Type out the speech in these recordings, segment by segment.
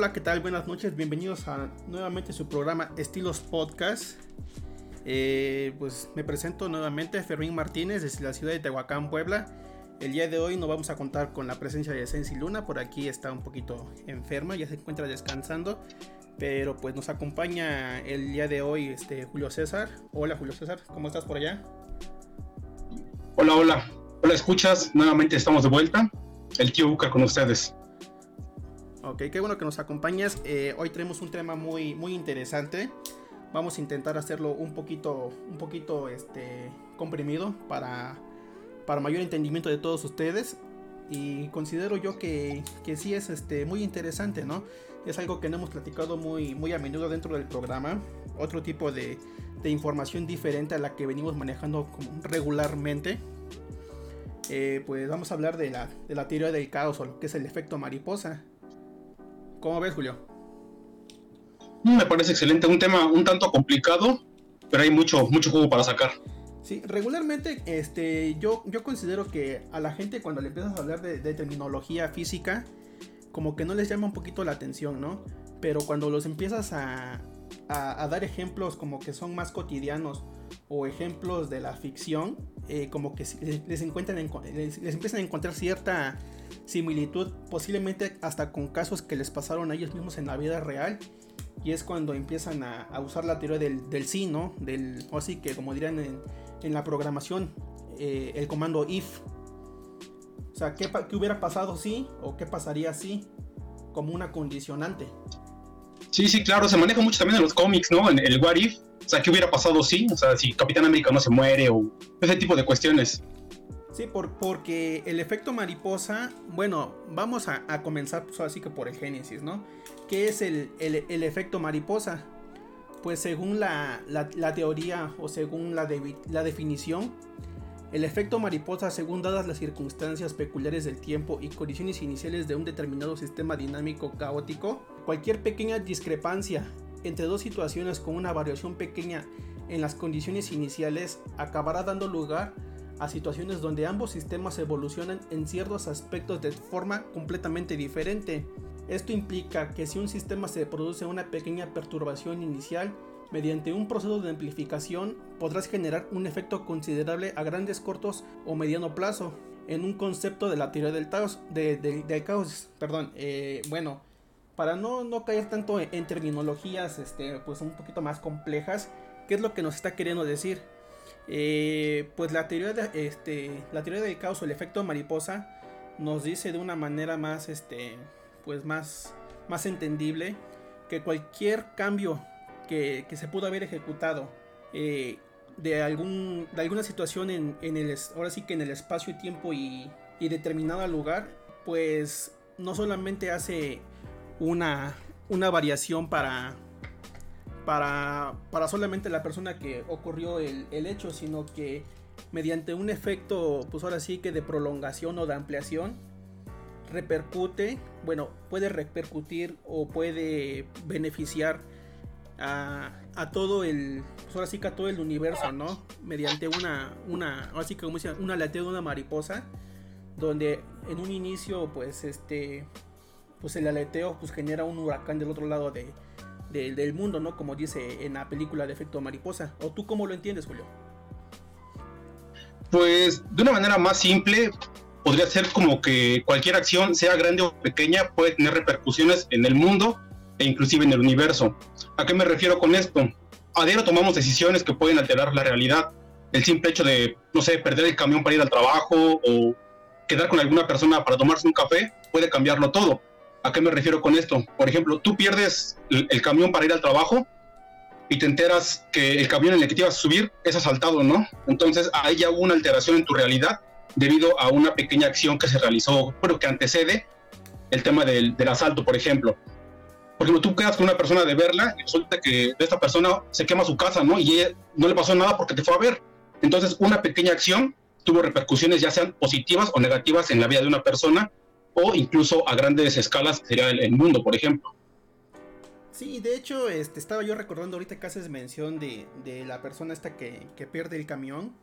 Hola, ¿qué tal? Buenas noches, bienvenidos a nuevamente su programa Estilos Podcast. Eh, pues me presento nuevamente, Fermín Martínez, desde la ciudad de Tehuacán, Puebla. El día de hoy nos vamos a contar con la presencia de Sensi Luna, por aquí está un poquito enferma, ya se encuentra descansando, pero pues nos acompaña el día de hoy este, Julio César. Hola Julio César, ¿cómo estás por allá? Hola, hola, hola, escuchas, nuevamente estamos de vuelta, el tío Buca con ustedes. Ok, qué bueno que nos acompañas. Eh, hoy tenemos un tema muy, muy interesante. Vamos a intentar hacerlo un poquito, un poquito este, comprimido para, para mayor entendimiento de todos ustedes. Y considero yo que, que sí es este, muy interesante, ¿no? Es algo que no hemos platicado muy, muy a menudo dentro del programa. Otro tipo de, de información diferente a la que venimos manejando regularmente. Eh, pues vamos a hablar de la, de la teoría del caos o lo que es el efecto mariposa. ¿Cómo ves, Julio? Mm, me parece excelente, un tema un tanto complicado, pero hay mucho, mucho juego para sacar. Sí, regularmente este, yo, yo considero que a la gente cuando le empiezas a hablar de, terminología física, como que no les llama un poquito la atención, ¿no? Pero cuando los empiezas a, a, dar ejemplos como que son más cotidianos o ejemplos de la ficción, eh, como que les, encuentran les, les, empiezan a encontrar cierta similitud, posiblemente hasta con casos que les pasaron a ellos mismos en la vida real. Y es cuando empiezan a, usar la teoría del, del, sí, ¿no? Del, o así que como dirían en, en la programación, eh, el comando if. O sea, ¿qué, ¿qué, hubiera pasado si o qué pasaría si? Como una condicionante. Sí, sí, claro, se maneja mucho también en los cómics, ¿no? En el what if. O sea, ¿qué hubiera pasado si? O sea, si Capitán América no se muere o ese tipo de cuestiones. Sí, por, porque el efecto mariposa, bueno, vamos a, comenzar pues, así que por el génesis, ¿no? ¿Qué es el, efecto mariposa? Pues según la, teoría o según la, la definición, el efecto mariposa, según dadas las circunstancias peculiares del tiempo y condiciones iniciales de un determinado sistema dinámico caótico, cualquier pequeña discrepancia entre dos situaciones con una variación pequeña en las condiciones iniciales acabará dando lugar a situaciones donde ambos sistemas evolucionan en ciertos aspectos de forma completamente diferente. Esto implica que si un sistema se produce una pequeña perturbación inicial, mediante un proceso de amplificación podrás generar un efecto considerable a grandes cortos o mediano plazo. En un concepto de la teoría del caos, de, caos perdón, eh, bueno, para no, no caer tanto en, terminologías este, pues un poquito más complejas, ¿qué es lo que nos está queriendo decir? Eh, pues la teoría, de, este, la teoría del caos o el efecto mariposa nos dice de una manera más, este, pues más, más entendible que cualquier cambio que, se pudo haber ejecutado eh, de, algún, de alguna situación en, el, ahora sí que en el espacio y tiempo y, y determinado lugar, pues no solamente hace una, una variación para, para, para solamente la persona que ocurrió el, hecho, sino que mediante un efecto, pues ahora sí que de prolongación o de ampliación, repercute, bueno, puede repercutir o puede beneficiar a, todo el, pues ahora sí que a todo el universo, ¿no? Mediante una, una, así que como dice, una de una mariposa, donde en un inicio, pues este, pues el aleteo, pues genera un huracán del otro lado de, del mundo, ¿no? Como dice en la película de efecto mariposa. ¿O tú cómo lo entiendes, Julio? Pues de una manera más simple, podría ser como que cualquier acción, sea grande o pequeña, puede tener repercusiones en el mundo e inclusive en el universo. ¿A qué me refiero con esto? A diario tomamos decisiones que pueden alterar la realidad. El simple hecho de, no sé, perder el camión para ir al trabajo o quedar con alguna persona para tomarse un café puede cambiarlo todo. ¿A qué me refiero con esto? Por ejemplo, tú pierdes el, camión para ir al trabajo y te enteras que el camión en el que te ibas a subir es asaltado, ¿no? Entonces ahí ya hubo una alteración en tu realidad debido a una pequeña acción que se realizó, pero que antecede el tema del, del asalto, por ejemplo. Por ejemplo, tú quedas con una persona de verla y resulta que esta persona se quema su casa, ¿no? Y ella no le pasó nada porque te fue a ver. Entonces, una pequeña acción tuvo repercusiones ya sean positivas o negativas en la vida de una persona o incluso a grandes escalas, sería el, mundo, por ejemplo. Sí, de hecho, este, estaba yo recordando ahorita que haces mención de, de la persona esta que, que, pierde el camión.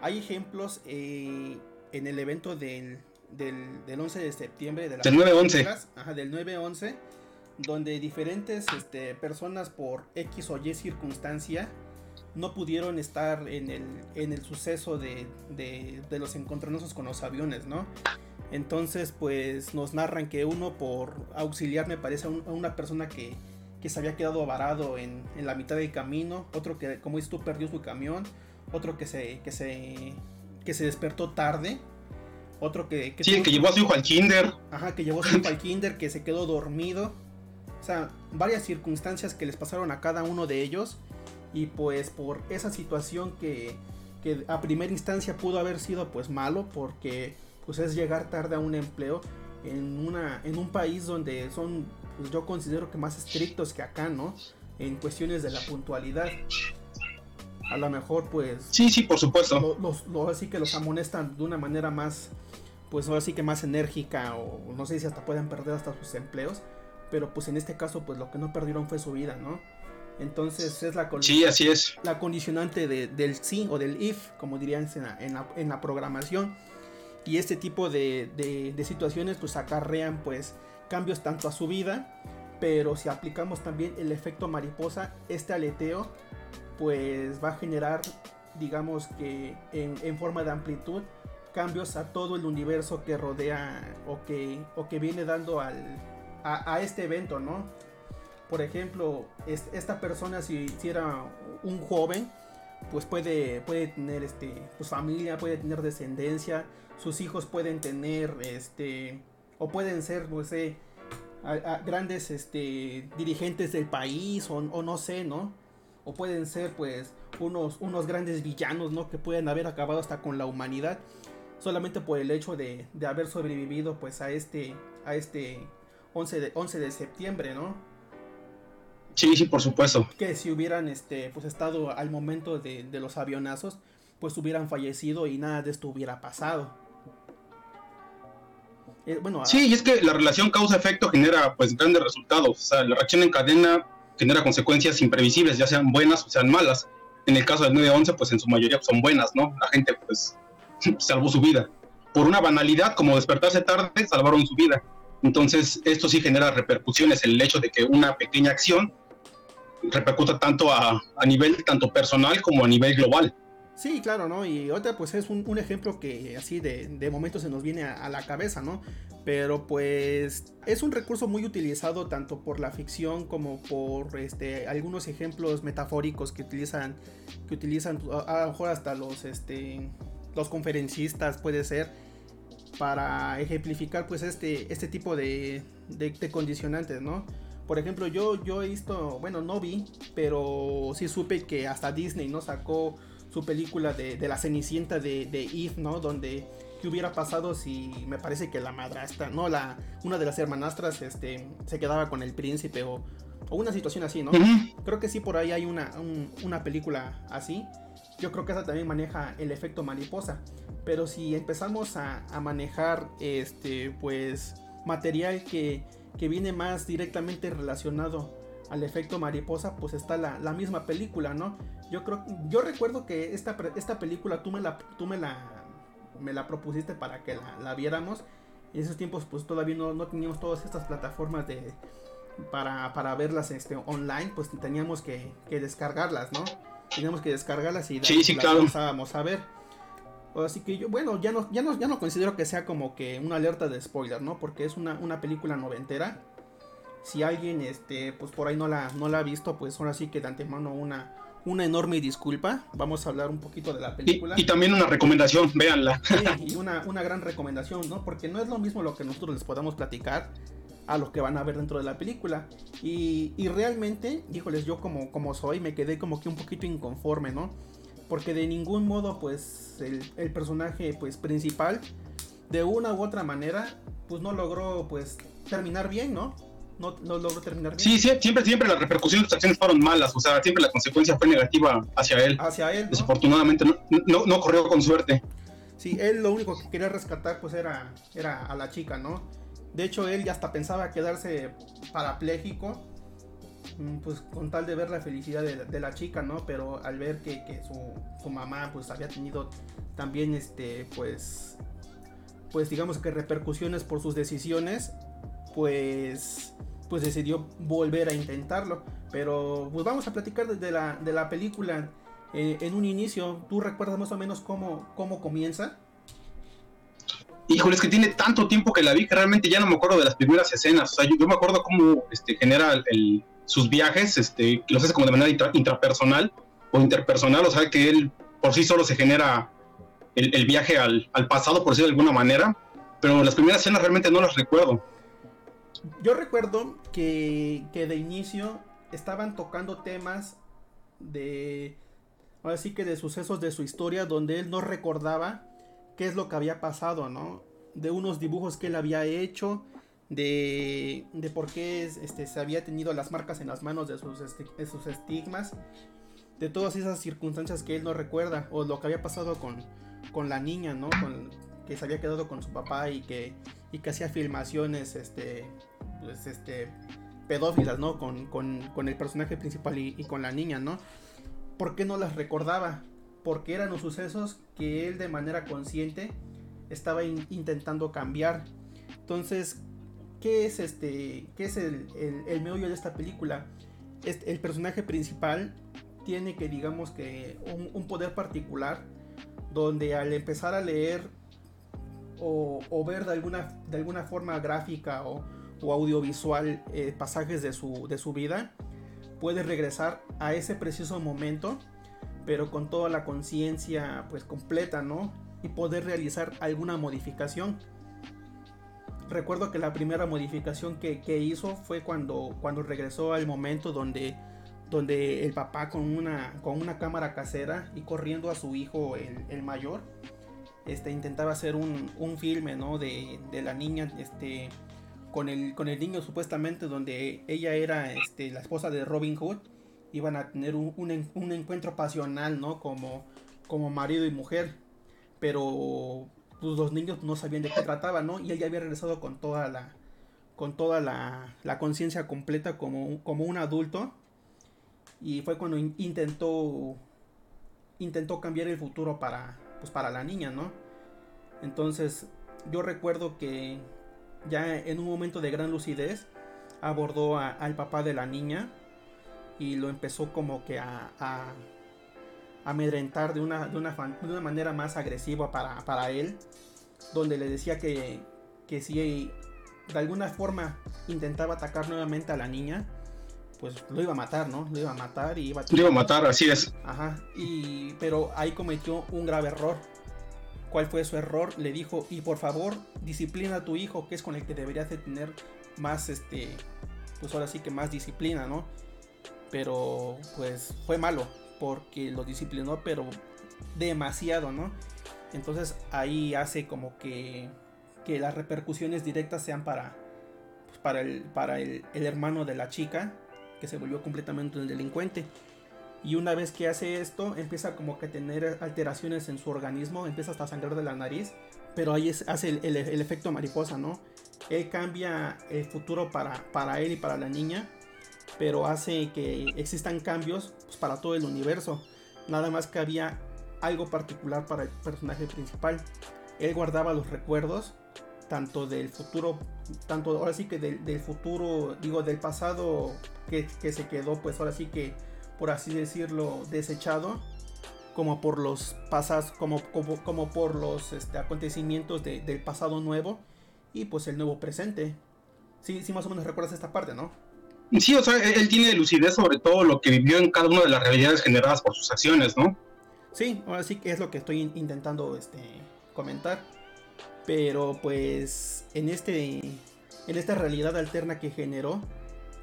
Hay ejemplos eh, en el evento del, del, del, 11 de septiembre de la del 9-11. Ajá, del 9-11, donde diferentes este, personas por X o Y circunstancia no pudieron estar en el, en el suceso de, de, de los encontronazos con los aviones, ¿no? Entonces, pues nos narran que uno por auxiliar, me parece, a, una persona que, se había quedado varado en, la mitad del camino, otro que, como dices tú, perdió su camión, otro que se, que se, que se despertó tarde, otro que... que sí, que llevó a su hijo al kinder. Ajá, que llevó a su hijo al kinder, que se quedó dormido. Sea, varias circunstancias que les pasaron a cada uno de ellos. Y pues por esa situación que, que a primera instancia pudo haber sido pues malo, porque pues es llegar tarde a un empleo en, una, en un país donde son, pues yo considero que más estrictos que acá, ¿no? En cuestiones de la puntualidad. A lo mejor, pues. Sí, sí, por supuesto. Los, así que los amonestan de una manera más, pues ahora sí que más enérgica, o no sé si hasta pueden perder hasta sus empleos. Pero pues en este caso, pues lo que no perdieron fue su vida, ¿no? Entonces es la, sí, así es. la condicionante del sí o del if, como dirían en la, en la programación y este tipo de, situaciones pues acarrean pues cambios tanto a su vida, pero si aplicamos también el efecto mariposa, este aleteo pues va a generar digamos que en, forma de amplitud cambios a todo el universo que rodea o que, o que viene dando al, a, este evento, ¿no? Por ejemplo, esta persona si hiciera un joven, pues puede, puede tener este, pues familia, puede tener descendencia, sus hijos pueden tener, este, o pueden ser, no sé, grandes este, dirigentes del país, o, no sé, ¿no? O pueden ser, pues, unos, unos grandes villanos, ¿no? Que pueden haber acabado hasta con la humanidad, solamente por el hecho de, de haber sobrevivido, pues, a este, a este 11 de, 11 de septiembre, ¿no? Sí, sí, por supuesto. Que si hubieran este, pues, estado al momento de, de los avionazos, pues hubieran fallecido y nada de esto hubiera pasado. Eh, sí, y es que la relación causa-efecto genera pues grandes resultados. O sea, la reacción en cadena genera consecuencias imprevisibles, ya sean buenas o sean malas. En el caso del 9-11, pues en su mayoría son buenas, ¿no? La gente pues salvó su vida. Por una banalidad como despertarse tarde, salvaron su vida. Entonces, esto sí genera repercusiones, el hecho de que una pequeña acción repercuta tanto a, a nivel tanto personal como a nivel global. Sí, claro, ¿no? Y otra pues es un, ejemplo que así de, de, momento se nos viene a, la cabeza, ¿no? Pero pues es un recurso muy utilizado tanto por la ficción como por este, algunos ejemplos metafóricos que utilizan, que utilizan a, lo mejor hasta los, este, los conferencistas puede ser para ejemplificar pues este, este tipo de, de, de condicionantes, ¿no? Por ejemplo, yo, yo he visto, bueno, no vi, pero sí supe que hasta Disney no sacó su película de, de la Cenicienta de, de Eve, ¿no? Donde qué hubiera pasado si me parece que la madrastra, no, la una de las hermanastras este se quedaba con el príncipe o, o una situación así, ¿no? Creo que sí por ahí hay una, una película así. Yo creo que esa también maneja el efecto mariposa. Pero si empezamos a, manejar este pues material que, que viene más directamente relacionado al efecto mariposa, pues está la, la misma película, ¿no? Yo creo, yo recuerdo que esta, esta película tú me la, tú me la, me la propusiste para que la, viéramos. En esos tiempos pues todavía no, no teníamos todas estas plataformas de, para, para verlas este, online, pues teníamos que, que descargarlas, ¿no? Teníamos que descargarlas y sí, sí, las a ver. Así que yo, bueno, ya no, ya, no, ya no considero que sea como que una alerta de spoiler, ¿no? Porque es una, una película noventera. Si alguien, este, pues por ahí no la, no la ha visto, pues ahora sí que de antemano una, una enorme disculpa. Vamos a hablar un poquito de la película. Y, también una recomendación, véanla. y una, una gran recomendación, ¿no? Porque no es lo mismo lo que nosotros les podamos platicar a lo que van a ver dentro de la película. Y, y realmente, híjoles, yo como, como soy, me quedé como que un poquito inconforme, ¿no? Porque de ningún modo, pues, el, el personaje, pues, principal, de una u otra manera, pues no logró, pues, terminar bien, ¿no? No, no logró terminar bien. Sí, siempre, siempre las repercusiones de sus acciones fueron malas, o sea, siempre la consecuencia fue negativa hacia él. Hacia él. ¿no? Desafortunadamente no, no, no corrió con suerte. Sí, él lo único que quería rescatar pues era, era a la chica, ¿no? De hecho, él ya hasta pensaba quedarse parapléjico, mm, pues con tal de ver la felicidad de, la chica, ¿no? Pero al ver que, su, mamá pues había tenido también, este, pues, pues digamos que repercusiones por sus decisiones, pues, pues decidió volver a intentarlo. Pero pues vamos a platicar de la, de la película. Eh, en un inicio, ¿tú recuerdas más o menos cómo, cómo comienza? Híjole, es que tiene tanto tiempo que la vi que realmente ya no me acuerdo de las primeras escenas. O sea, yo, me acuerdo cómo este, genera sus viajes, este, los hace como de manera intra, intrapersonal o interpersonal, o sea, que él por sí solo se genera el, el viaje al, al, pasado, por decirlo de alguna manera. Pero las primeras escenas realmente no las recuerdo. Yo recuerdo que, que de inicio estaban tocando temas de ahora sí que de sucesos de su historia donde él no recordaba qué es lo que había pasado, ¿no? De unos dibujos que él había hecho, de, de por qué este, se había tenido las marcas en las manos de sus, de sus estigmas, de todas esas circunstancias que él no recuerda, o lo que había pasado con, con la niña, ¿no? Con, que se había quedado con su papá y que, y que hacía filmaciones, este, pues, este, pedófilas, ¿no? Con, con, con el personaje principal y, y con la niña, ¿no? ¿por qué no las recordaba? Porque eran los sucesos que él de manera consciente estaba in intentando cambiar. Entonces, ¿qué es este? ¿Qué es el, el, el meollo de esta película? Este, el personaje principal tiene que, digamos que, un, poder particular donde al empezar a leer o, o ver de alguna, de alguna forma gráfica o, o audiovisual eh, pasajes de su, de su vida, puede regresar a ese preciso momento, pero con toda la conciencia pues completa, ¿no? Y poder realizar alguna modificación. Recuerdo que la primera modificación que, que hizo fue cuando, cuando regresó al momento donde, donde el papá con una, con una cámara casera y corriendo a su hijo, el, el mayor, este, intentaba hacer un, un filme, ¿no? De, de la niña, este, con el, con el niño supuestamente donde ella era este, la esposa de Robin Hood, iban a tener un, un, un, encuentro pasional, ¿no? Como, como marido y mujer. Pero pues, los niños no sabían de qué trataba, ¿no? Y él había regresado con toda la, con toda la, la conciencia completa como, como un adulto. Y fue cuando in, intentó, intentó cambiar el futuro para, pues, para la niña, ¿no? Entonces yo recuerdo que ya en un momento de gran lucidez, abordó a, al papá de la niña y lo empezó como que a, a amedrentar de una, de, una, de una manera más agresiva para, para él, donde le decía que, que si de alguna forma intentaba atacar nuevamente a la niña, pues lo iba a matar, ¿no? Lo iba a matar y iba a... Lo iba a matar, así es. Ajá, y, pero ahí cometió un grave error cuál fue su error, le dijo, y por favor, disciplina a tu hijo, que es con el que deberías de tener más, este, pues ahora sí que más disciplina, ¿no? Pero pues fue malo, porque lo disciplinó, pero demasiado, ¿no? Entonces ahí hace como que, que las repercusiones directas sean para, pues, para, el, para el, el hermano de la chica, que se volvió completamente un delincuente. Y una vez que hace esto, empieza como que a tener alteraciones en su organismo, empieza hasta a sangrar de la nariz, pero ahí es, hace el, el, efecto mariposa, ¿no? Él cambia el futuro para, para él y para la niña, pero hace que existan cambios pues, para todo el universo. Nada más que había algo particular para el personaje principal. Él guardaba los recuerdos, tanto del futuro, tanto ahora sí que del, del futuro, digo, del pasado que, que se quedó, pues ahora sí que por así decirlo, desechado, como por los pasas, como, como, como por los este, acontecimientos de, del pasado nuevo y pues el nuevo presente. Sí, sí, más o menos recuerdas esta parte, ¿no? Sí, o sea, él tiene lucidez sobre todo lo que vivió en cada una de las realidades generadas por sus acciones, ¿no? Sí, ahora sí que es lo que estoy intentando este, comentar. Pero pues en este, en esta realidad alterna que generó,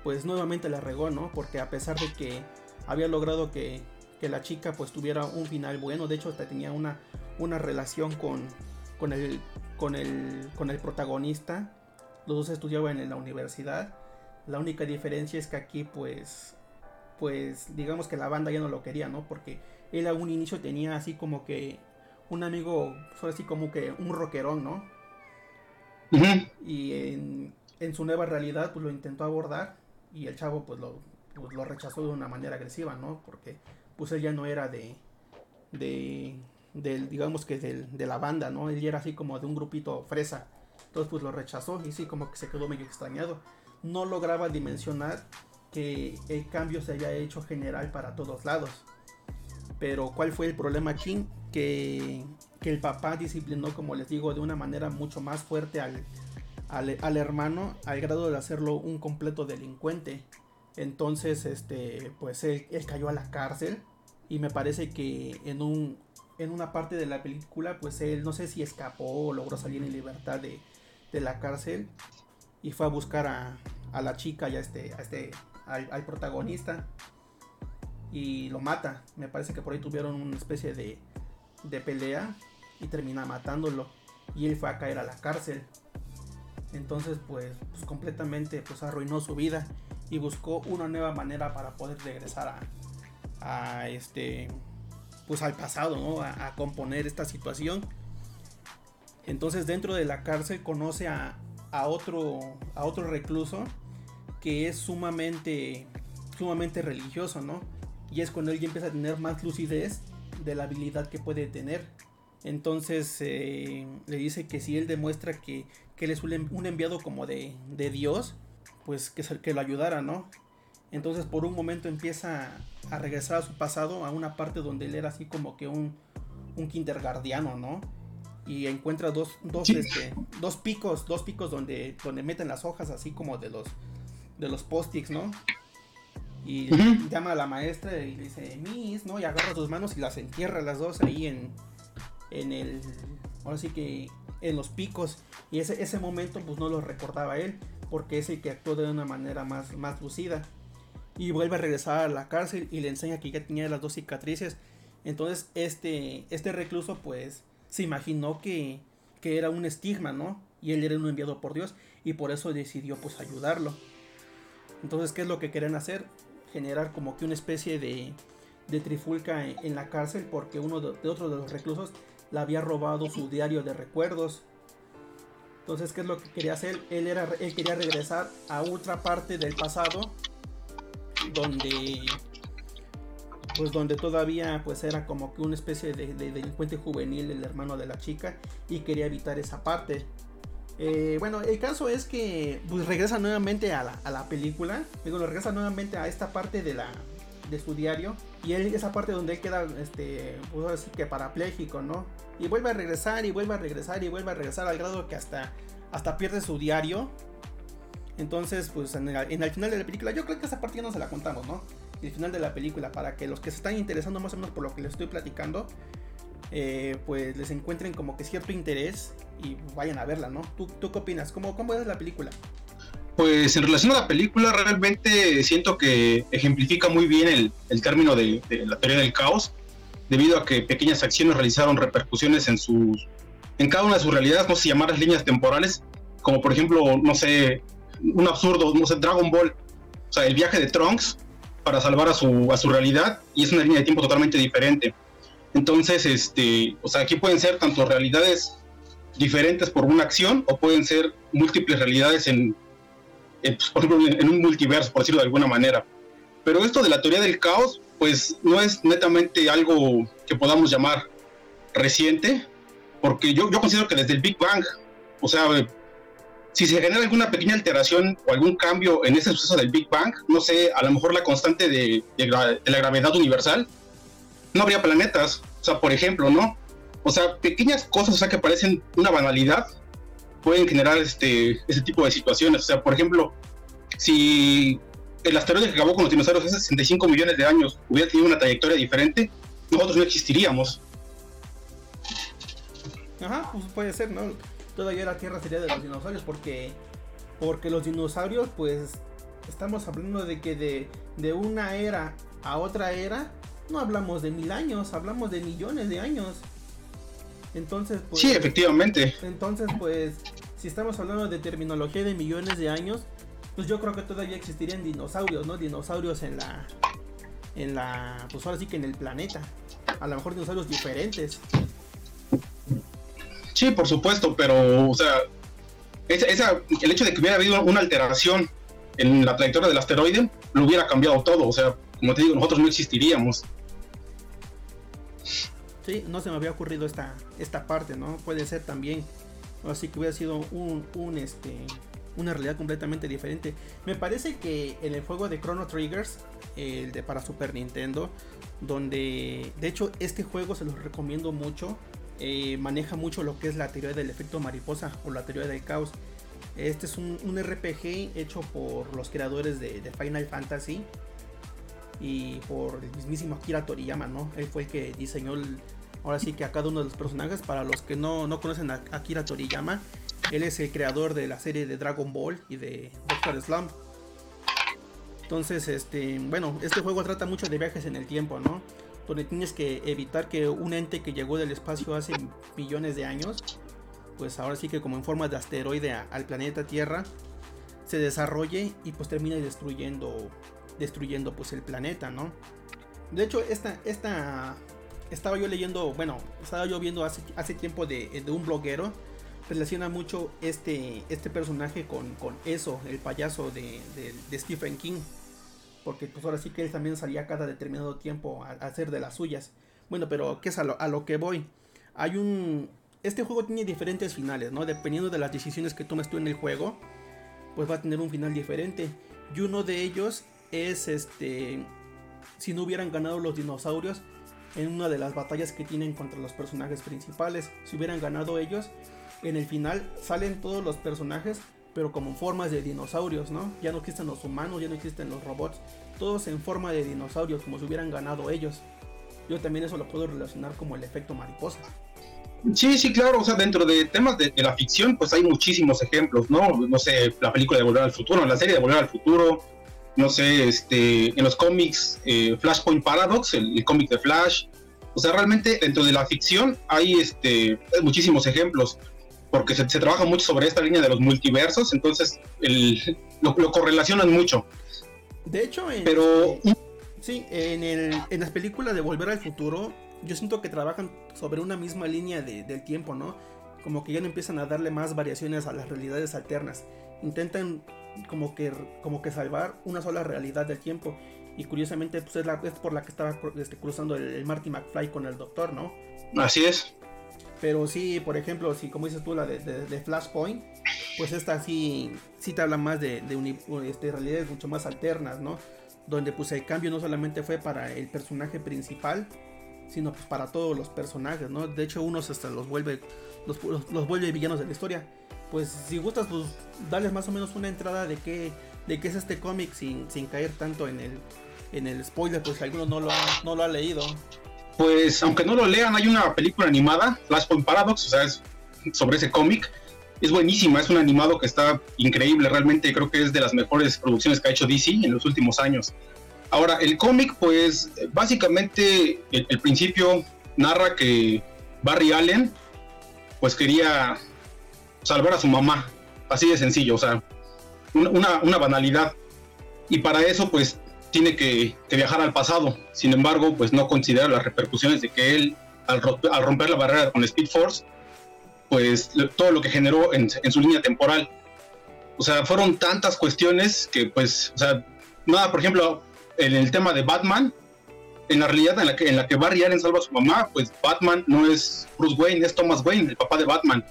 pues nuevamente la regó, ¿no? Porque a pesar de que había logrado que, que la chica pues tuviera un final bueno, de hecho hasta tenía una, una relación con, con, el, con, el, con el protagonista, los dos estudiaban en la universidad, la única diferencia es que aquí pues pues digamos que la banda ya no lo quería, ¿no? Porque él a un inicio tenía así como que un amigo, así como que un rockerón, ¿no? Y en, en, su nueva realidad pues lo intentó abordar y el chavo pues lo, pues, lo rechazó de una manera agresiva, ¿no? Porque pues él ya no era de, de, del, digamos que del, de la banda, ¿no? Él ya era así como de un grupito fresa. Entonces pues lo rechazó y sí como que se quedó medio extrañado. No lograba dimensionar que el cambio se haya hecho general para todos lados. Pero ¿cuál fue el problema aquí? Que, que el papá disciplinó, como les digo, de una manera mucho más fuerte al, al, hermano, al grado de hacerlo un completo delincuente. Entonces, este, pues él, cayó a la cárcel. Y me parece que en un, en una parte de la película, pues él no sé si escapó o logró salir en libertad de, de la cárcel y fue a buscar a, a la chica y a este, a este al, protagonista y lo mata. Me parece que por ahí tuvieron una especie de, de pelea y termina matándolo. Y él fue a caer a la cárcel. Entonces pues, pues completamente pues arruinó su vida y buscó una nueva manera para poder regresar a, este pues al pasado, ¿no? A, componer esta situación. Entonces dentro de la cárcel conoce a, a otro a otro recluso que es sumamente, sumamente religioso, ¿no? Y es cuando él ya empieza a tener más lucidez de la habilidad que puede tener. Entonces eh, le dice que si él demuestra que, él es un enviado como de, Dios, pues que, que lo ayudara, ¿no? Entonces por un momento empieza a regresar a su pasado, a una parte donde él era así como que un, un kindergardiano, ¿no? Y encuentra dos, dos, este, dos picos, dos picos donde, donde meten las hojas así como de los, de los post-its, ¿no? Y llama a la maestra y le dice, Miss, ¿no? Y agarra sus manos y las entierra las dos ahí en, en el, ahora sí que en los picos. Y ese, ese momento pues no lo recordaba él, porque es el que actuó de una manera más, más lucida. Y vuelve a regresar a la cárcel y le enseña que ya tenía las dos cicatrices. Entonces este, este recluso pues se imaginó que, que era un estigma, ¿no? Y él era un enviado por Dios y por eso decidió pues ayudarlo. Entonces, ¿qué es lo que querían hacer? Generar como que una especie de, de trifulca en, la cárcel porque uno de, otros de los reclusos le había robado su diario de recuerdos. Entonces, ¿qué es lo que quería hacer? Él, era, él quería regresar a otra parte del pasado donde pues donde todavía pues era como que una especie de, de, delincuente juvenil el hermano de la chica y quería evitar esa parte eh, bueno, el caso es que pues, regresa nuevamente a la, a la película. Digo, regresa nuevamente a esta parte de la de su diario. Y él, esa parte donde él queda, este, pues que parapléjico, ¿no? Y vuelve a regresar y vuelve a regresar y vuelve a regresar al grado que hasta, hasta pierde su diario. Entonces, pues en el, en el final de la película, yo creo que esa parte ya no se la contamos, ¿no? El final de la película, para que los que se están interesando más o menos por lo que les estoy platicando, eh, pues les encuentren como que cierto interés y vayan a verla, ¿no? ¿Tú, tú qué opinas? ¿Cómo, ¿Cómo es la película? Pues en relación a la película, realmente siento que ejemplifica muy bien el, el término de, la teoría del caos, debido a que pequeñas acciones realizaron repercusiones en sus en cada una de sus realidades, no sé llamar las líneas temporales, como por ejemplo, no sé, un absurdo, no sé, Dragon Ball, o sea, el viaje de Trunks para salvar a su, a su realidad, y es una línea de tiempo totalmente diferente. Entonces, este, o sea, aquí pueden ser tanto realidades diferentes por una acción o pueden ser múltiples realidades en, pues, ejemplo, en un multiverso, por decirlo de alguna manera. Pero esto de la teoría del caos, pues no es netamente algo que podamos llamar reciente, porque yo, yo considero que desde el Big Bang, o sea, si se genera alguna pequeña alteración o algún cambio en ese suceso del Big Bang, no sé, a lo mejor la constante de, la gravedad universal, no habría planetas. O sea, por ejemplo, ¿no? O sea, pequeñas cosas, o sea, que parecen una banalidad, pueden generar este, este tipo de situaciones. O sea, por ejemplo, si el asteroide que acabó con los dinosaurios hace 65 millones de años hubiera tenido una trayectoria diferente, nosotros no existiríamos. Ajá, pues puede ser, ¿no? Todavía la Tierra sería de los dinosaurios porque Porque los dinosaurios, pues, estamos hablando de que de, de una era a otra era, no hablamos de mil años, hablamos de millones de años. Entonces, pues. Sí, efectivamente. Entonces, pues, si estamos hablando de terminología de millones de años, pues yo creo que todavía existirían dinosaurios, ¿no? Dinosaurios en la. En la. Pues ahora sí que en el planeta. A lo mejor dinosaurios diferentes. Sí, por supuesto, pero, o sea, el hecho de que hubiera habido una alteración en la trayectoria del asteroide, lo hubiera cambiado todo. O sea, como te digo, nosotros no existiríamos. Sí, no se me había ocurrido esta, esta parte, ¿no? Puede ser también. Así que hubiera sido un, un este, una realidad completamente diferente. Me parece que en el juego de Chrono Triggers, el de para Super Nintendo, donde de hecho este juego se los recomiendo mucho, eh, maneja mucho lo que es la teoría del efecto mariposa o la teoría del caos. Este es un, RPG hecho por los creadores de, Final Fantasy y por el mismísimo Akira Toriyama, ¿no? Él fue el que diseñó ahora sí que a cada uno de los personajes. Para los que no, no conocen a Akira Toriyama, él es el creador de la serie de Dragon Ball y de Doctor Slump. Entonces, este, bueno, este juego trata mucho de viajes en el tiempo, ¿no? Donde tienes que evitar que un ente que llegó del espacio hace millones de años, pues ahora sí que como en forma de asteroide al planeta Tierra, se desarrolle y pues termine destruyendo, destruyendo pues el planeta, ¿no? De hecho, esta, esta, estaba yo leyendo, bueno, estaba yo viendo hace, hace tiempo de, de un bloguero relaciona mucho este, este personaje con, con eso, el payaso de, Stephen King. Porque pues ahora sí que él también salía cada determinado tiempo a, hacer de las suyas. Bueno, pero ¿qué es a lo, a lo, que voy? Hay un... Este juego tiene diferentes finales, ¿no? Dependiendo de las decisiones que tomes tú en el juego, pues va a tener un final diferente. Y uno de ellos es este... Si no hubieran ganado los dinosaurios en una de las batallas que tienen contra los personajes principales. Si hubieran ganado ellos, en el final salen todos los personajes, pero como formas de dinosaurios, ¿no? Ya no existen los humanos, ya no existen los robots, todos en forma de dinosaurios, como si hubieran ganado ellos. Yo también eso lo puedo relacionar como el efecto mariposa. Sí, sí, claro, o sea, dentro de temas de, la ficción, pues hay muchísimos ejemplos, ¿no? No sé, la película de Volver al Futuro, la serie de Volver al Futuro, no sé, este, en los cómics, eh, Flashpoint Paradox, el, el cómic de Flash, o sea, realmente dentro de la ficción hay este, muchísimos ejemplos porque se, trabaja mucho sobre esta línea de los multiversos, entonces lo, correlacionan mucho. De hecho, en, pero sí, en, el, en las películas de Volver al Futuro, yo siento que trabajan sobre una misma línea del tiempo, ¿no? Como que ya no empiezan a darle más variaciones a las realidades alternas. Intentan como que, como que salvar una sola realidad del tiempo. Y curiosamente, pues es, la, es por la que estaba este, cruzando el, el Marty McFly con el doctor, ¿no? Así es. Pero sí, por ejemplo, si como dices tú, la de, Flashpoint, pues esta sí, sí te habla más de, este, realidades mucho más alternas, ¿no? Donde pues el cambio no solamente fue para el personaje principal, sino pues para todos los personajes, ¿no? De hecho, unos hasta los vuelve, los, los, vuelve villanos de la historia. Pues si gustas, pues darles más o menos una entrada de qué, de qué es este cómic sin, sin caer tanto en el, en el spoiler, pues si alguno no lo no lo ha leído pues aunque no lo lean, hay una película animada, Flashpoint Paradox, o sea, es sobre ese cómic. Es buenísima, es un animado que está increíble, realmente creo que es de las mejores producciones que ha hecho DC en los últimos años. Ahora, el cómic, pues básicamente el, principio narra que Barry Allen, pues quería salvar a su mamá, así de sencillo, o sea, una, una banalidad. Y para eso, pues tiene que, viajar al pasado. Sin embargo, pues no considera las repercusiones de que él, al, romper la barrera con Speed Force, pues todo lo que generó en, su línea temporal. O sea, fueron tantas cuestiones que, pues, o sea, nada, por ejemplo, en el tema de Batman, en la realidad en la que, en la que Barry Allen salva a su mamá, pues Batman no es Bruce Wayne, es Thomas Wayne, el papá de Batman.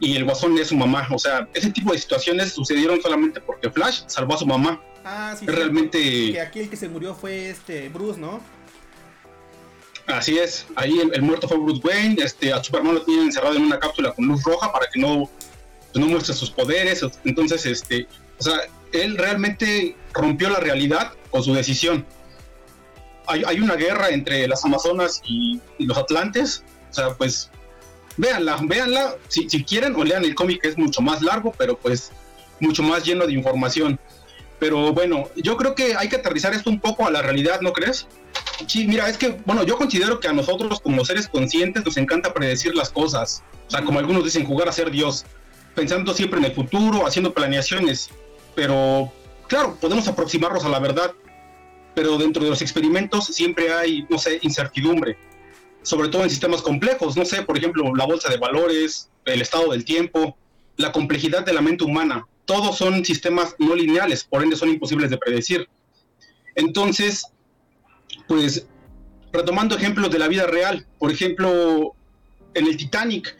Y el guasón es su mamá. O sea, ese tipo de situaciones sucedieron solamente porque Flash salvó a su mamá. Ah, sí. Realmente. Que aquí el que se murió fue este Bruce, ¿no? Así es. Ahí el, muerto fue Bruce Wayne. Este, a Superman lo tienen encerrado en una cápsula con luz roja para que no, pues, no muestre sus poderes. Entonces, este, o sea, él realmente rompió la realidad con su decisión. Hay, hay una guerra entre las Amazonas y, los Atlantes. O sea, pues véanla, véanla si, si quieren o lean el cómic que es mucho más largo, pero pues mucho más lleno de información. Pero bueno, yo creo que hay que aterrizar esto un poco a la realidad, ¿no crees? Sí, mira, es que, bueno, yo considero que a nosotros como seres conscientes nos encanta predecir las cosas. O sea, como algunos dicen, jugar a ser Dios, pensando siempre en el futuro, haciendo planeaciones. Pero, claro, podemos aproximarnos a la verdad. Pero dentro de los experimentos siempre hay, no sé, incertidumbre. Sobre todo en sistemas complejos, no sé, por ejemplo, la bolsa de valores, el estado del tiempo, la complejidad de la mente humana. Todos son sistemas no lineales, por ende son imposibles de predecir. Entonces, pues retomando ejemplos de la vida real, por ejemplo, en el Titanic,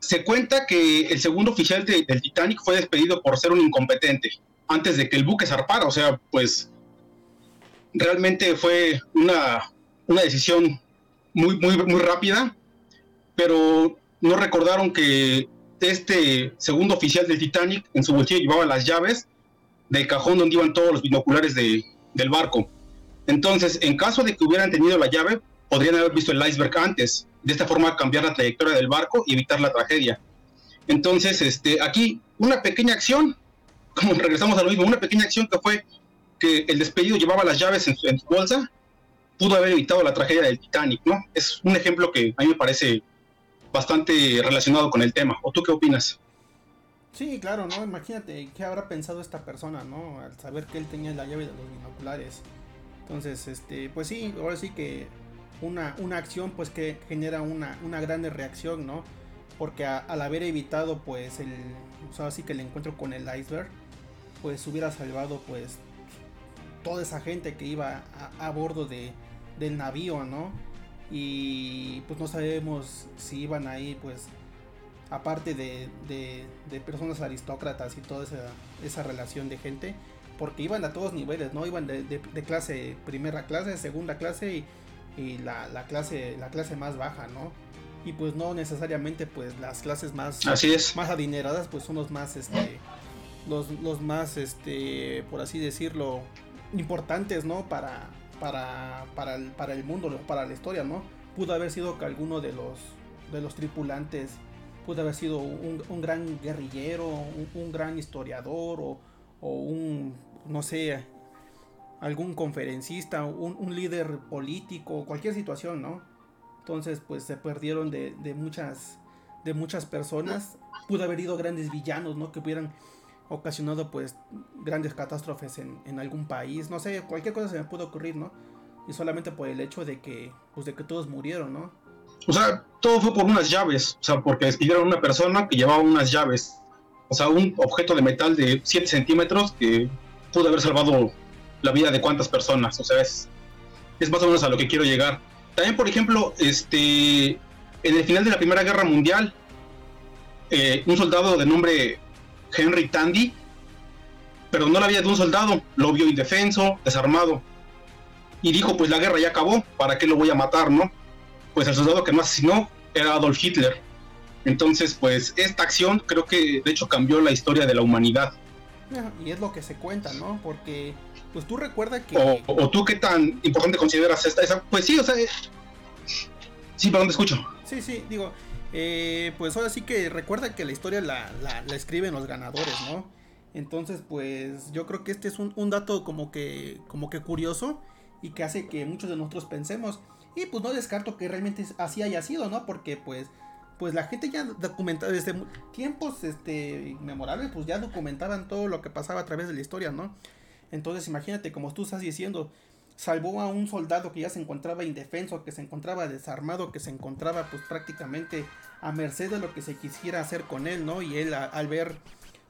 se cuenta que el segundo oficial del Titanic fue despedido por ser un incompetente antes de que el buque zarpara, o sea, pues realmente fue una, una decisión muy, muy, muy rápida, pero no recordaron que este segundo oficial del Titanic en su bolsillo llevaba las llaves del cajón donde iban todos los binoculares del barco. Entonces, en caso de que hubieran tenido la llave, podrían haber visto el iceberg antes. De esta forma, cambiar la trayectoria del barco y evitar la tragedia. Entonces, este, aquí, una pequeña acción, como regresamos a lo mismo, una pequeña acción que fue que el despedido llevaba las llaves en su, en su bolsa, pudo haber evitado la tragedia del Titanic, ¿no? Es un ejemplo que a mí me parece bastante relacionado con el tema. ¿O tú qué opinas? Sí, claro, ¿no? Imagínate qué habrá pensado esta persona, ¿no? Al saber que él tenía la llave de los binoculares. Entonces, este, pues sí, ahora sí que una, una acción pues que genera una, una grande reacción, ¿no? Porque al haber evitado pues el, o así que el encuentro con el iceberg, pues hubiera salvado pues toda esa gente que iba a, a bordo de, del navío, ¿no? Y pues no sabemos si iban ahí pues aparte de, de, personas aristócratas y toda esa, esa, relación de gente porque iban a todos niveles no iban de, de clase primera clase segunda clase y, y la, la, clase la clase más baja no y pues no necesariamente pues las clases más así es. más adineradas pues son los más este los, los más este por así decirlo importantes no para para, para, el, para el mundo, para la historia, ¿no? Pudo haber sido que alguno de los, de los tripulantes pudo haber sido un, un gran guerrillero, un, gran historiador o, o, un, no sé, algún conferencista, un, un, líder político, cualquier situación, ¿no? Entonces, pues se perdieron de, de, muchas, de muchas personas. Pudo haber ido grandes villanos, ¿no? Que hubieran ocasionado pues grandes catástrofes en, en, algún país, no sé, cualquier cosa se me pudo ocurrir, ¿no? Y solamente por el hecho de que, pues de que todos murieron, ¿no? O sea, todo fue por unas llaves, o sea, porque despidieron a una persona que llevaba unas llaves, o sea, un objeto de metal de 7 centímetros que pudo haber salvado la vida de cuántas personas, o sea, es, es más o menos a lo que quiero llegar. También, por ejemplo, este, en el final de la Primera Guerra Mundial, eh, un soldado de nombre Henry Tandy, pero no la vida de un soldado, lo vio indefenso, desarmado. Y dijo, pues la guerra ya acabó, ¿para qué lo voy a matar, no? Pues el soldado que no asesinó era Adolf Hitler. Entonces, pues esta acción creo que de hecho cambió la historia de la humanidad. Y es lo que se cuenta, ¿no? Porque, pues tú recuerdas que... O, tú qué tan importante consideras esta... Esa? Pues sí, o sea... Sí, ¿para dónde escucho? Sí, sí, digo, eh, pues ahora sí que recuerda que la historia la, escriben los ganadores, ¿no? Entonces, pues yo creo que este es un, dato como que, como que curioso y que hace que muchos de nosotros pensemos. Y pues no descarto que realmente así haya sido, ¿no? Porque pues, pues la gente ya documentaba desde tiempos este, memorables, pues ya documentaban todo lo que pasaba a través de la historia, ¿no? Entonces imagínate, como tú estás diciendo, salvó a un soldado que ya se encontraba indefenso, que se encontraba desarmado, que se encontraba pues prácticamente a merced de lo que se quisiera hacer con él, ¿no? Y él al ver,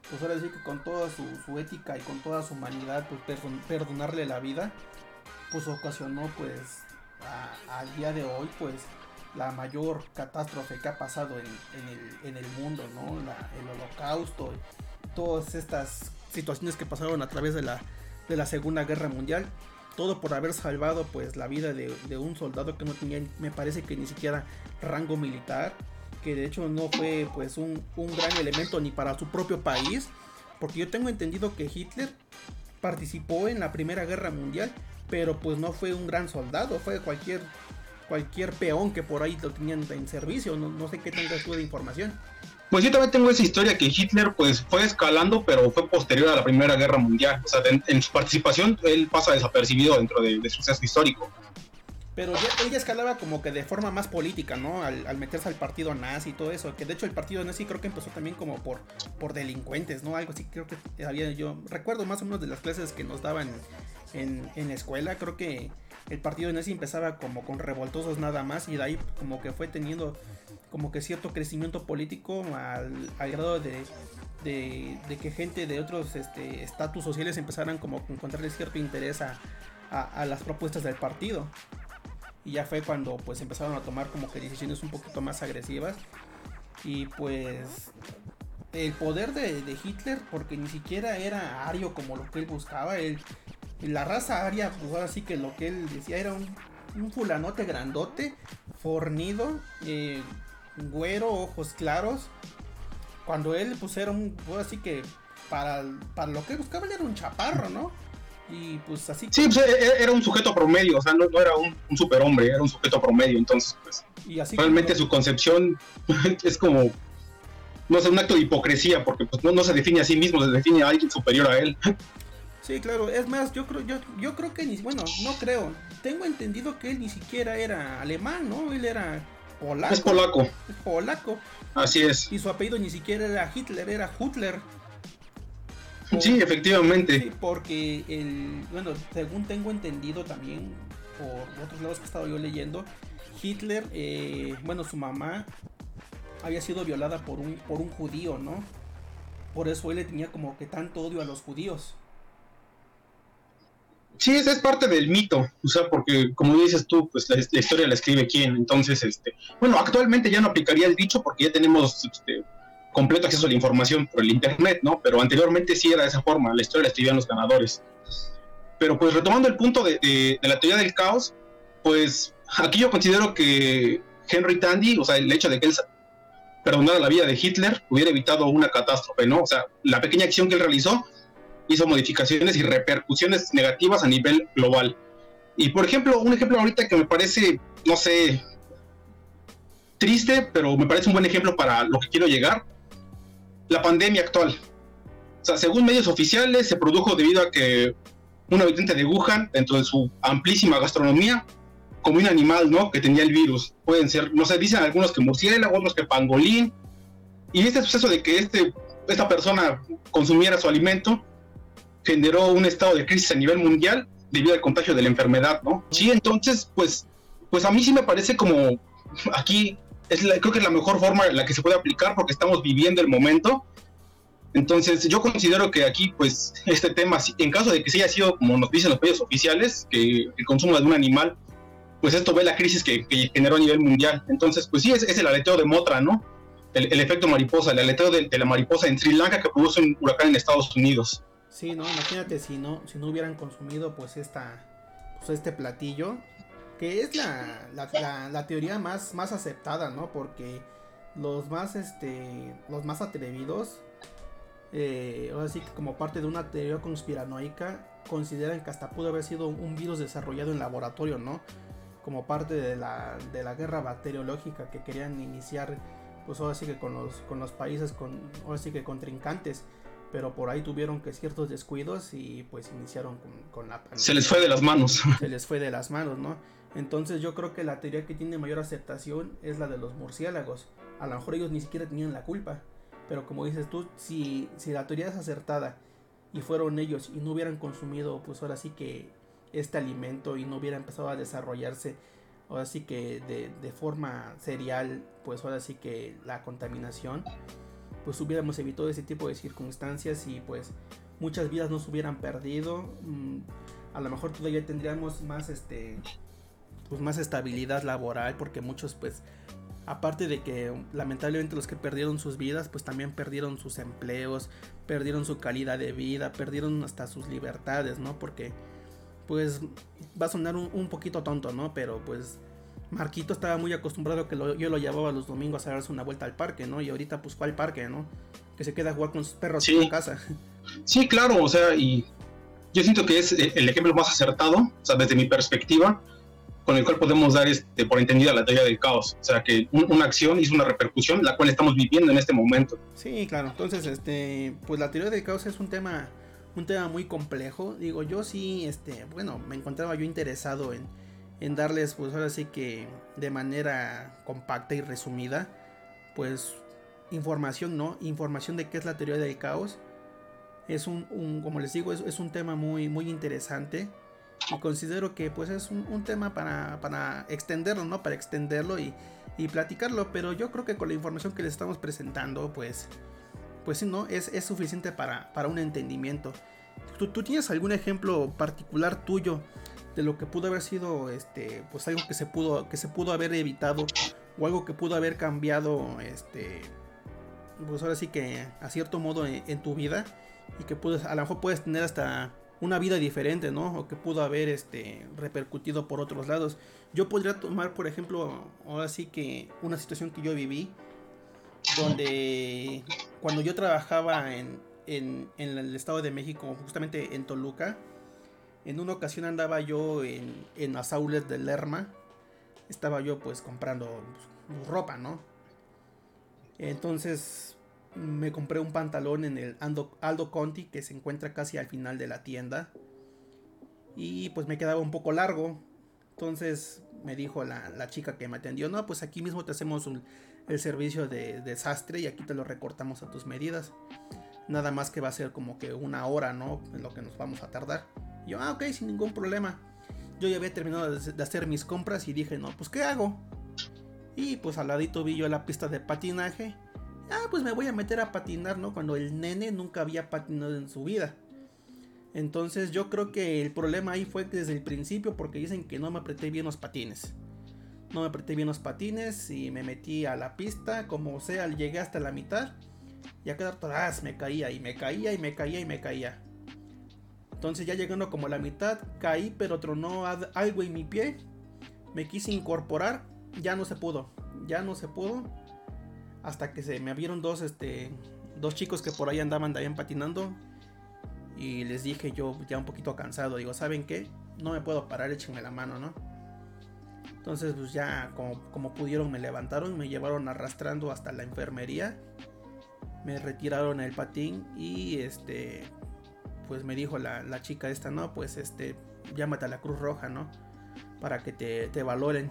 pues ahora sí que con toda su, ética y con toda su humanidad, pues perdonarle la vida, pues ocasionó pues al día de hoy pues la mayor catástrofe que ha pasado en, el, mundo, ¿no? el holocausto, todas estas situaciones que pasaron a través de la, de la Segunda Guerra Mundial todo por haber salvado pues la vida de, un soldado que no tenía, me parece que ni siquiera rango militar, que de hecho no fue pues un, gran elemento ni para su propio país, porque yo tengo entendido que Hitler participó en la Primera Guerra Mundial, pero pues no fue un gran soldado, fue cualquier cualquier peón que por ahí lo tenían en servicio, no, sé qué tengas tú de información. Pues yo también tengo esa historia que Hitler pues fue escalando, pero fue posterior a la Primera Guerra Mundial. O sea, en, su participación él pasa desapercibido dentro de, su suceso histórico. Pero ya, ella escalaba como que de forma más política, ¿no? Al, meterse al partido nazi y todo eso. Que de hecho el partido nazi creo que empezó también como por, por delincuentes, ¿no? Algo así creo que había yo. Recuerdo más o menos de las clases que nos daban en, en la escuela. Creo que el partido nazi empezaba como con revoltosos nada más. Y de ahí como que fue teniendo como que cierto crecimiento político al, grado de, de, que gente de otros este, estatus sociales empezaran como a encontrarle cierto interés a, las propuestas del partido. Y ya fue cuando pues empezaron a tomar como que decisiones un poquito más agresivas. Y pues el poder de, Hitler, porque ni siquiera era ario como lo que él buscaba, él, la raza aria, pues ahora sí que lo que él decía era un, un fulanote grandote, fornido, eh, güero, ojos claros. Cuando él pues era un, pues, así que para, para lo que buscaba él era un chaparro, ¿no? Y pues así. Sí, pues, e, e, era un sujeto promedio, o sea, no, era un, superhombre, era un sujeto promedio, entonces pues y así realmente su concepción es como, no sé, un acto de hipocresía, porque pues no, no se define a sí mismo, se define a alguien superior a él. Sí, claro, es más, yo creo, yo, yo creo que ni, bueno, no creo, tengo entendido que él ni siquiera era alemán, ¿no? Él era polaco. Es polaco. Es polaco. Así es. Y su apellido ni siquiera era Hitler, era Hutler. sí, efectivamente. porque el, bueno, según tengo entendido también por otros lados que he estado yo leyendo, Hitler, eh, bueno, su mamá había sido violada por un, por un judío, ¿no? Por eso él le tenía como que tanto odio a los judíos. Sí, esa es parte del mito, o sea, porque como dices tú, pues la, historia la escribe quién, entonces, este, bueno, actualmente ya no aplicaría el dicho porque ya tenemos este, completo acceso a la información por el internet, ¿no? Pero anteriormente sí era de esa forma, la historia la escribían los ganadores. Pero pues retomando el punto de, la teoría del caos, pues aquí yo considero que Henry Tandy, o sea, el hecho de que él perdonara la vida de Hitler hubiera evitado una catástrofe, ¿no? O sea, la pequeña acción que él realizó hizo modificaciones y repercusiones negativas a nivel global. Y por ejemplo, un ejemplo ahorita que me parece, no sé, triste, pero me parece un buen ejemplo para lo que quiero llegar, la pandemia actual. O sea, según medios oficiales, se produjo debido a que un habitante de Wuhan, dentro de su amplísima gastronomía, comió un animal, ¿no? Que tenía el virus. Pueden ser, no sé, dicen algunos que murciélago, otros que pangolín. Y este suceso de que este, esta persona consumiera su alimento generó un estado de crisis a nivel mundial debido al contagio de la enfermedad, ¿no? Sí, entonces, pues, pues a mí sí me parece como aquí es creo que es la mejor forma en la que se puede aplicar porque estamos viviendo el momento. Entonces, yo considero que aquí, pues, este tema, en caso de que se haya sido, como nos dicen los medios oficiales, que el consumo de un animal, pues esto ve la crisis que, generó a nivel mundial. Entonces, pues sí, es, el aleteo de Motra, ¿no? El, efecto mariposa, el aleteo de, de, la mariposa en Sri Lanka que produce un huracán en Estados Unidos. Sí, no, imagínate si no, si no hubieran consumido pues esta, pues este platillo, que es la, la, teoría más, más aceptada, ¿no? Porque los más, este, los más atrevidos, eh, ahora sí que como parte de una teoría conspiranoica, consideran que hasta pudo haber sido un virus desarrollado en laboratorio, ¿no? Como parte de la, de la guerra bacteriológica que querían iniciar, pues ahora sí que con los, con los países, con, ahora sí que contrincantes pero por ahí tuvieron que ciertos descuidos y pues iniciaron con, la pandemia. Se les fue de las manos. Se les fue de las manos, ¿no? Entonces yo creo que la teoría que tiene mayor aceptación es la de los murciélagos. A lo mejor ellos ni siquiera tenían la culpa, pero como dices tú, si, si la teoría es acertada y fueron ellos y no hubieran consumido pues ahora sí que este alimento y no hubiera empezado a desarrollarse ahora sí que de, de forma serial pues ahora sí que la contaminación pues hubiéramos evitado ese tipo de circunstancias y pues muchas vidas no se hubieran perdido. Mm, a lo mejor todavía tendríamos más este pues más estabilidad laboral porque muchos pues aparte de que lamentablemente los que perdieron sus vidas pues también perdieron sus empleos, perdieron su calidad de vida, perdieron hasta sus libertades, ¿no? Porque pues va a sonar un, un poquito tonto, ¿no? Pero pues Marquito estaba muy acostumbrado a que yo lo llevaba los domingos a darse una vuelta al parque, ¿no? Y ahorita pues al parque, ¿no? Que se queda a jugar con sus perros en casa. Sí, claro, o sea, y yo siento que es el ejemplo más acertado, o sea, desde mi perspectiva, con el cual podemos dar este, por entendida la teoría del caos. O sea, que una acción hizo una repercusión, la cual estamos viviendo en este momento. Sí, claro. Entonces, este, pues la teoría del caos es un tema, un tema muy complejo. Digo, yo sí, este, bueno, me encontraba yo interesado en, en darles, pues ahora sí que de manera compacta y resumida, pues información, ¿no? Información de qué es la teoría del caos. Es un, como les digo, es, es un tema muy, muy interesante y considero que pues es un, tema para, para, extenderlo, ¿no? Para extenderlo y, y, platicarlo, pero yo creo que con la información que les estamos presentando, pues, pues no, es, es suficiente para, para, un entendimiento. ¿Tú, ¿Tú, tienes algún ejemplo particular tuyo de lo que pudo haber sido, este, pues algo que se pudo, que se pudo haber evitado o algo que pudo haber cambiado, este, pues ahora sí que a cierto modo en, tu vida y que puedes, a lo mejor puedes tener hasta una vida diferente, ¿no? O que pudo haber este repercutido por otros lados. Yo podría tomar, por ejemplo, ahora sí que una situación que yo viví, donde cuando yo trabajaba en, en, el Estado de México, justamente en Toluca, en una ocasión andaba yo en, en las aulas de Lerma, estaba yo pues comprando pues, ropa, ¿no? Entonces me compré un pantalón en el Aldo, Conti que se encuentra casi al final de la tienda. Y pues me quedaba un poco largo. Entonces me dijo la, chica que me atendió, no, pues aquí mismo te hacemos el servicio de desastre y aquí te lo recortamos a tus medidas. Nada más que va a ser como que una hora, ¿no? En lo que nos vamos a tardar. Yo, ah, ok, sin ningún problema. Yo ya había terminado de hacer mis compras y dije, no, pues ¿qué hago? Y pues al ladito vi yo la pista de patinaje ah, pues me voy a meter a patinar, ¿no? Cuando el nene nunca había patinado en su vida. Entonces yo creo que el problema ahí fue desde el principio porque dicen que no me apreté bien los patines. No me apreté bien los patines y me metí a la pista, como sea, llegué hasta la mitad. Y a atrás me caía y me caía y me caía y me caía. Entonces ya llegando como a la mitad, caí pero tronó algo en mi pie. Me quise incorporar, ya no se pudo. Ya no se pudo hasta que se me abrieron dos, este, dos chicos que por ahí andaban también patinando. Y les dije yo ya un poquito cansado, digo, ¿saben qué? No me puedo parar, échenme la mano, ¿no? Entonces pues ya como, como pudieron me levantaron, me llevaron arrastrando hasta la enfermería. Me retiraron el patín y este pues me dijo la, la, chica esta, no, pues este, llámate a la Cruz Roja, ¿no? Para que te, te valoren.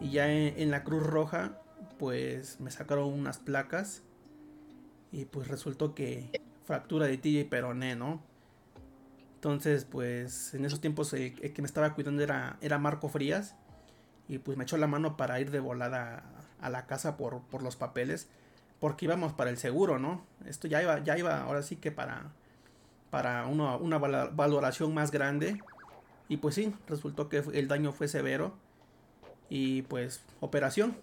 Y ya en, la Cruz Roja pues me sacaron unas placas y pues resultó que fractura de tibia y peroné, ¿no? Entonces, pues en esos tiempos el, que me estaba cuidando era, era Marco Frías y pues me echó la mano para ir de volada a, la casa por, por, los papeles porque íbamos para el seguro, ¿no? Esto ya iba, ya iba ahora sí que para, para una, valoración más grande y pues sí, resultó que el daño fue severo y pues operación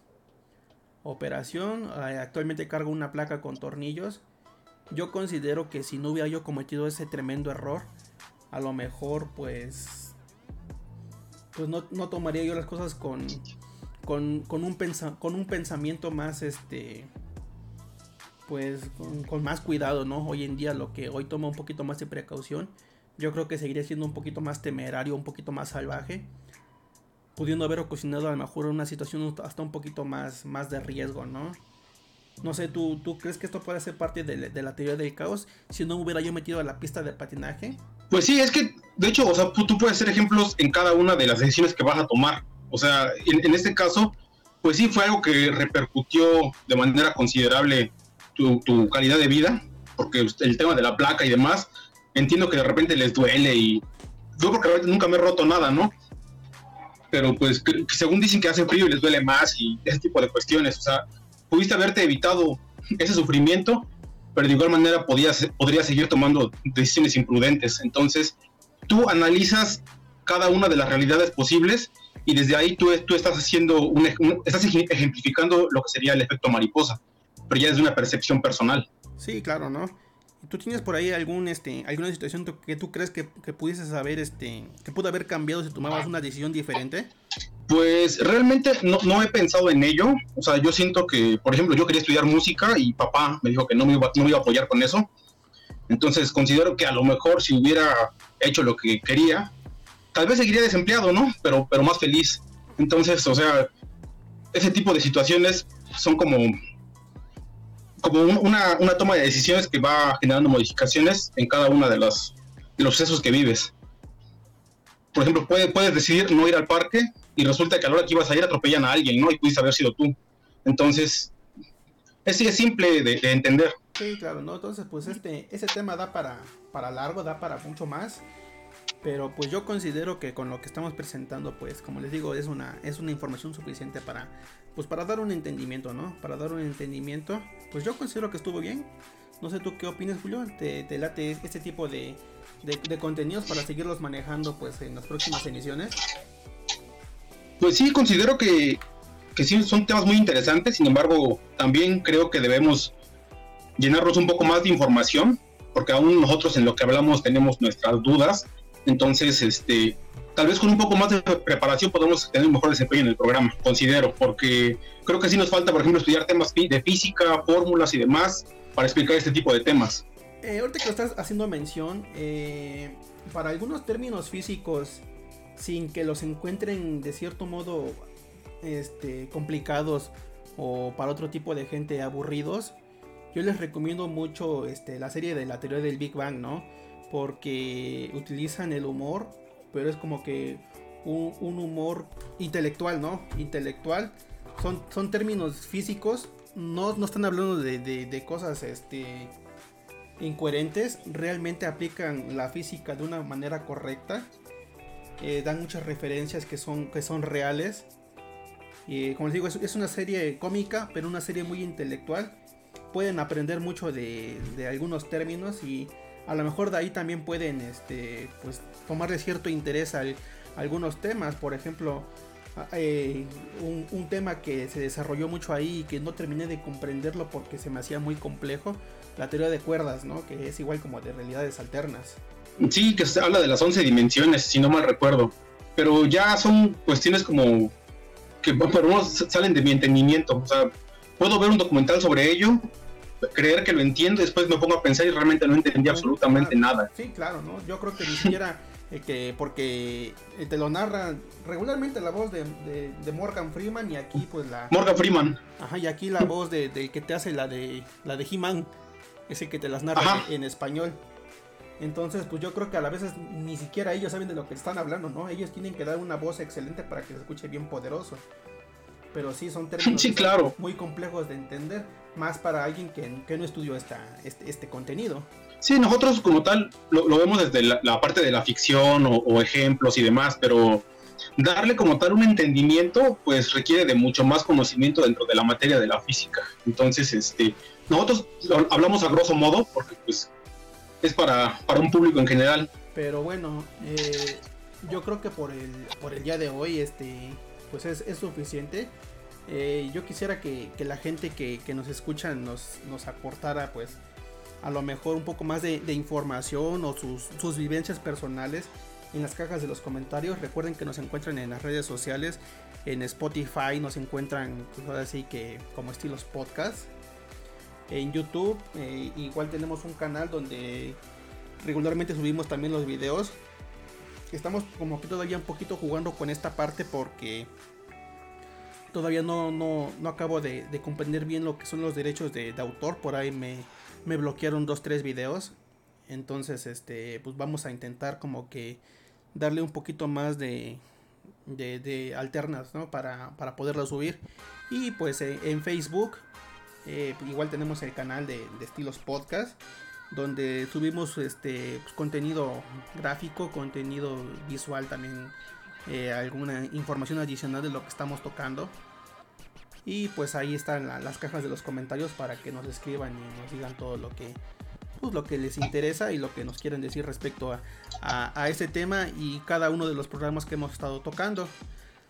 operación. Eh, actualmente cargo una placa con tornillos. Yo considero que si no hubiera yo cometido ese tremendo error, a lo mejor pues pues no, tomaría yo las cosas con con, un, con un pensamiento más este pues con, más cuidado, ¿no? Hoy en día lo que hoy toma un poquito más de precaución, yo creo que seguiría siendo un poquito más temerario, un poquito más salvaje pudiendo haber ocasionado a lo mejor una situación hasta un poquito más, más de riesgo, ¿no? No sé, ¿tú, ¿tú crees que esto puede ser parte de, la teoría del caos si no hubiera yo metido a la pista de patinaje? Pues sí, es que, de hecho, o sea, tú puedes ser ejemplos en cada una de las decisiones que vas a tomar. O sea, en, este caso, pues sí fue algo que repercutió de manera considerable tu, calidad de vida, porque el tema de la placa y demás, entiendo que de repente les duele y yo porque nunca me he roto nada, ¿no? pero pues según dicen que hace frío y les duele más y ese tipo de cuestiones, o sea, pudiste haberte evitado ese sufrimiento, pero de igual manera podías, podrías seguir tomando decisiones imprudentes. Entonces, tú analizas cada una de las realidades posibles y desde ahí tú, estás haciendo estás ejemplificando lo que sería el efecto mariposa, pero ya es una percepción personal. Sí, claro, ¿no? ¿Tú tienes por ahí algún, este, alguna situación que tú crees que, que pudieses saber, este, que pudo haber cambiado si tomabas una decisión diferente? Pues realmente no, no, he pensado en ello. O sea, yo siento que, por ejemplo, yo quería estudiar música y papá me dijo que no me iba, no me iba a apoyar con eso. Entonces considero que a lo mejor si hubiera hecho lo que quería, tal vez seguiría desempleado, ¿no? Pero, pero más feliz. Entonces, o sea, ese tipo de situaciones son como, como una, una toma de decisiones que va generando modificaciones en cada una de, de los sucesos que vives. Por ejemplo, puede, puedes decidir no ir al parque y resulta que a la hora que ibas a ir atropellan a alguien, ¿no? Y pudiste haber sido tú. Entonces, es, es simple de, de, entender. Sí, claro, ¿no? Entonces, pues este, ese tema da para, para largo, da para mucho más. Pero pues yo considero que con lo que estamos presentando, pues como les digo, es una, es una información suficiente para, pues para dar un entendimiento, ¿no? Para dar un entendimiento. Pues yo considero que estuvo bien. No sé tú qué opinas, Julio. ¿Te, te late este tipo de, de, contenidos para seguirlos manejando pues en las próximas emisiones? Pues sí, considero que, que sí son temas muy interesantes. Sin embargo, también creo que debemos llenarnos un poco más de información, porque aún nosotros en lo que hablamos tenemos nuestras dudas entonces, este, tal vez con un poco más de preparación podemos tener un mejor desempeño en el programa, considero, porque creo que sí nos falta, por ejemplo, estudiar temas de física, fórmulas y demás para explicar este tipo de temas. Eh, ahorita que lo estás haciendo mención, eh, para algunos términos físicos, sin que los encuentren de cierto modo este, complicados o para otro tipo de gente aburridos, yo les recomiendo mucho este, la serie de la teoría del Big Bang, ¿no? Porque utilizan el humor, pero es como que un, humor intelectual, ¿no? Intelectual. Son, son términos físicos, no, no están hablando de, cosas este, incoherentes, realmente aplican la física de una manera correcta. Eh, dan muchas referencias que son, que son reales. Y como les digo, es, una serie cómica, pero una serie muy intelectual. Pueden aprender mucho de, de algunos términos y a lo mejor de ahí también pueden este, pues, tomarle cierto interés a, algunos temas. Por ejemplo, eh, un, tema que se desarrolló mucho ahí y que no terminé de comprenderlo porque se me hacía muy complejo, la teoría de cuerdas, ¿no? que es igual como de realidades alternas. Sí, que se habla de las 11 dimensiones, si no mal recuerdo. Pero ya son cuestiones como que por uno salen de mi entendimiento. O sea, puedo ver un documental sobre ello, creer que lo entiendo, después me pongo a pensar y realmente no entendí absolutamente nada. Sí, claro, ¿no? Yo creo que ni siquiera eh, que porque eh, te lo narra regularmente la voz de, Morgan Freeman y aquí pues la Morgan Freeman. Ajá, y aquí la voz de, del que te hace la de la de He-Man, ese que te las narra en, español. Entonces, pues yo creo que a la vez ni siquiera ellos saben de lo que están hablando, ¿no? Ellos tienen que dar una voz excelente para que se escuche bien poderoso. Pero sí, son términos claro. muy complejos de entender más para alguien que, no estudió esta, este, este, contenido. Sí, nosotros como tal lo, vemos desde la, parte de la ficción o, ejemplos y demás, pero darle como tal un entendimiento pues requiere de mucho más conocimiento dentro de la materia de la física. Entonces, este, nosotros hablamos a grosso modo porque pues es para, para un público en general. Pero bueno, eh, yo creo que por el, por el día de hoy este, pues es, es suficiente. Eh, yo quisiera que, la gente que, nos escucha nos, nos, aportara pues a lo mejor un poco más de, información o sus, vivencias personales en las cajas de los comentarios. Recuerden que nos encuentran en las redes sociales, en Spotify nos encuentran pues, que como estilos podcast. En YouTube eh, igual tenemos un canal donde regularmente subimos también los videos. Estamos como que todavía un poquito jugando con esta parte porque Todavía no, no, no acabo de, comprender bien lo que son los derechos de, autor. Por ahí me, me bloquearon dos, tres videos. Entonces, este, pues vamos a intentar como que darle un poquito más de, de, alternas, ¿no? Para, para poderlo subir. Y pues eh, en Facebook, eh, igual tenemos el canal de, Estilos Podcast. Donde subimos este pues, contenido gráfico, contenido visual también eh, alguna información adicional de lo que estamos tocando. Y pues ahí están las cajas de los comentarios para que nos escriban y nos digan todo lo que, pues, lo que les interesa y lo que nos quieren decir respecto a, a, este tema y cada uno de los programas que hemos estado tocando.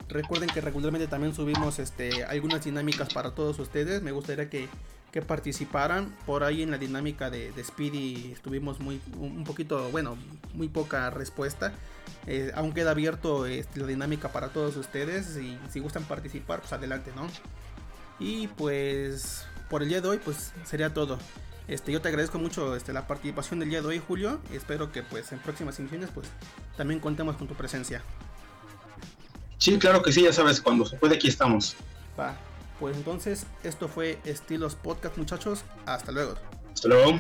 Recuerden que regularmente también subimos este, algunas dinámicas para todos ustedes. Me gustaría que, que participaran. Por ahí en la dinámica de, Speedy estuvimos muy un poquito bueno muy poca respuesta. Eh, aún queda abierto este, la dinámica para todos ustedes y si gustan participar pues adelante no y pues por el día de hoy pues sería todo. Este yo te agradezco mucho este, la participación del día de hoy Julio. Espero que pues en próximas emisiones pues también contemos con tu presencia. Sí claro que sí ya sabes cuando se puede aquí estamos. Va. Pues entonces, esto fue Estilos Podcast, muchachos. Hasta luego. Hasta luego.